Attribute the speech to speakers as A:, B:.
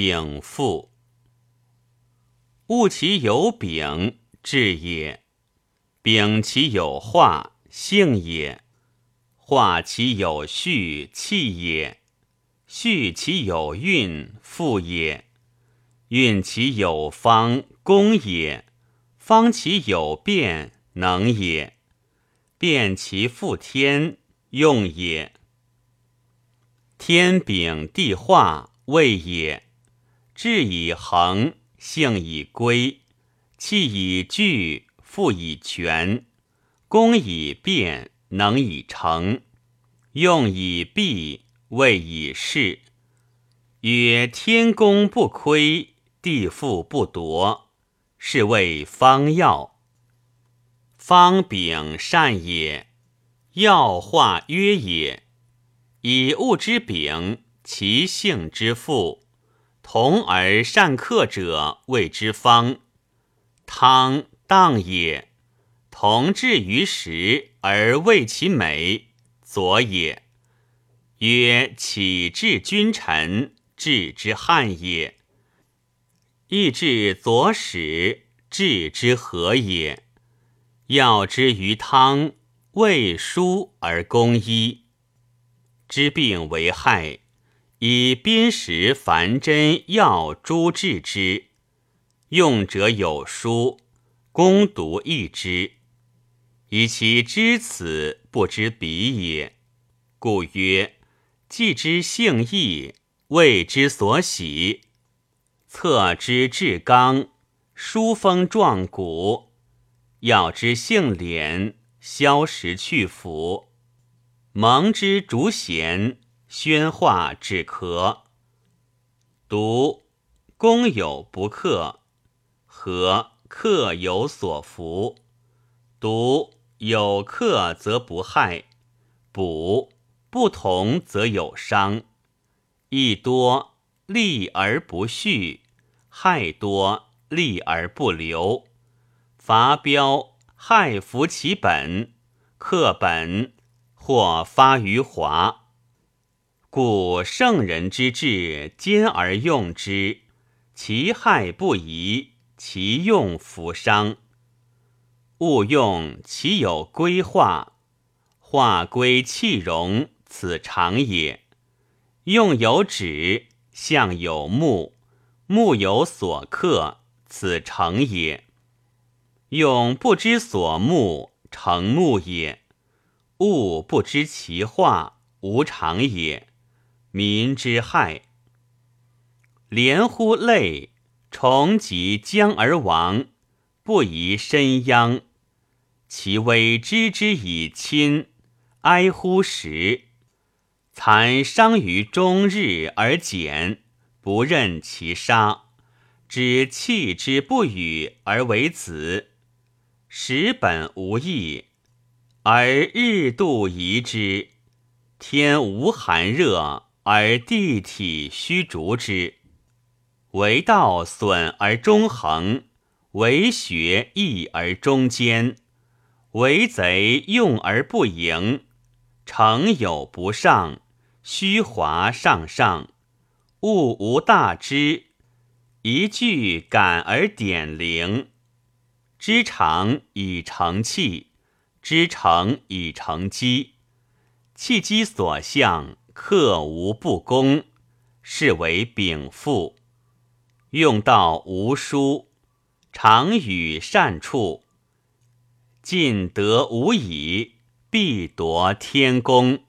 A: 丙赋。物其有丙，志也；丙其有化，性也；化其有序，气也；序其有运，复也；运其有方，功也；方其有变，能也；变其复天，用也。天禀地化，位也。志以恒，性以归，气以聚，复以全，功以变，能以成，用以毕，位以事。曰：天公不亏，地富不夺，是谓方要。方秉善也，要化约也。以物之丙，其性之父，同而善克者，谓之方。汤荡也，同治于时而为其美，左也。曰：启治君臣，治之汉也；亦治左使，治之和也。要之于汤，未疏而攻医。知病为害，以砭石凡针药诸治之。用者有书，攻读易之。以其知此，不知彼也。故曰：既知性义，谓之所喜；测之至刚，疏风壮骨；要之性敛，消食去腐。蒙之逐弦，宣化止咳。独公有不克，和克有所服。独有克则不害，补不同则有伤。益多利而不续，害多利而不留。伐标害服其本，克本。或发于华，故圣人之治兼而用之，其害不移，其用弗伤。勿用其有规划，化归气容，此常也。用有止，象有目，目有所克，此成也。用不知所目，成目也。物不知其化，无常也。民之害，连乎累，重及将而亡，不宜身殃。其微知之以亲，哀乎时。残伤于终日而减，不任其杀。知弃之不与而为子，实本无益。而日度移之，天无寒热，而地体虚逐之。为道损而中恒，为学易而中坚，为贼用而不盈。成有不上，虚华上上，物无大知，一句感而点灵，知常以成器。知成以成机，气机所向，克无不公，是为禀赋。用道无疏，常与善处，尽得无以，必夺天功。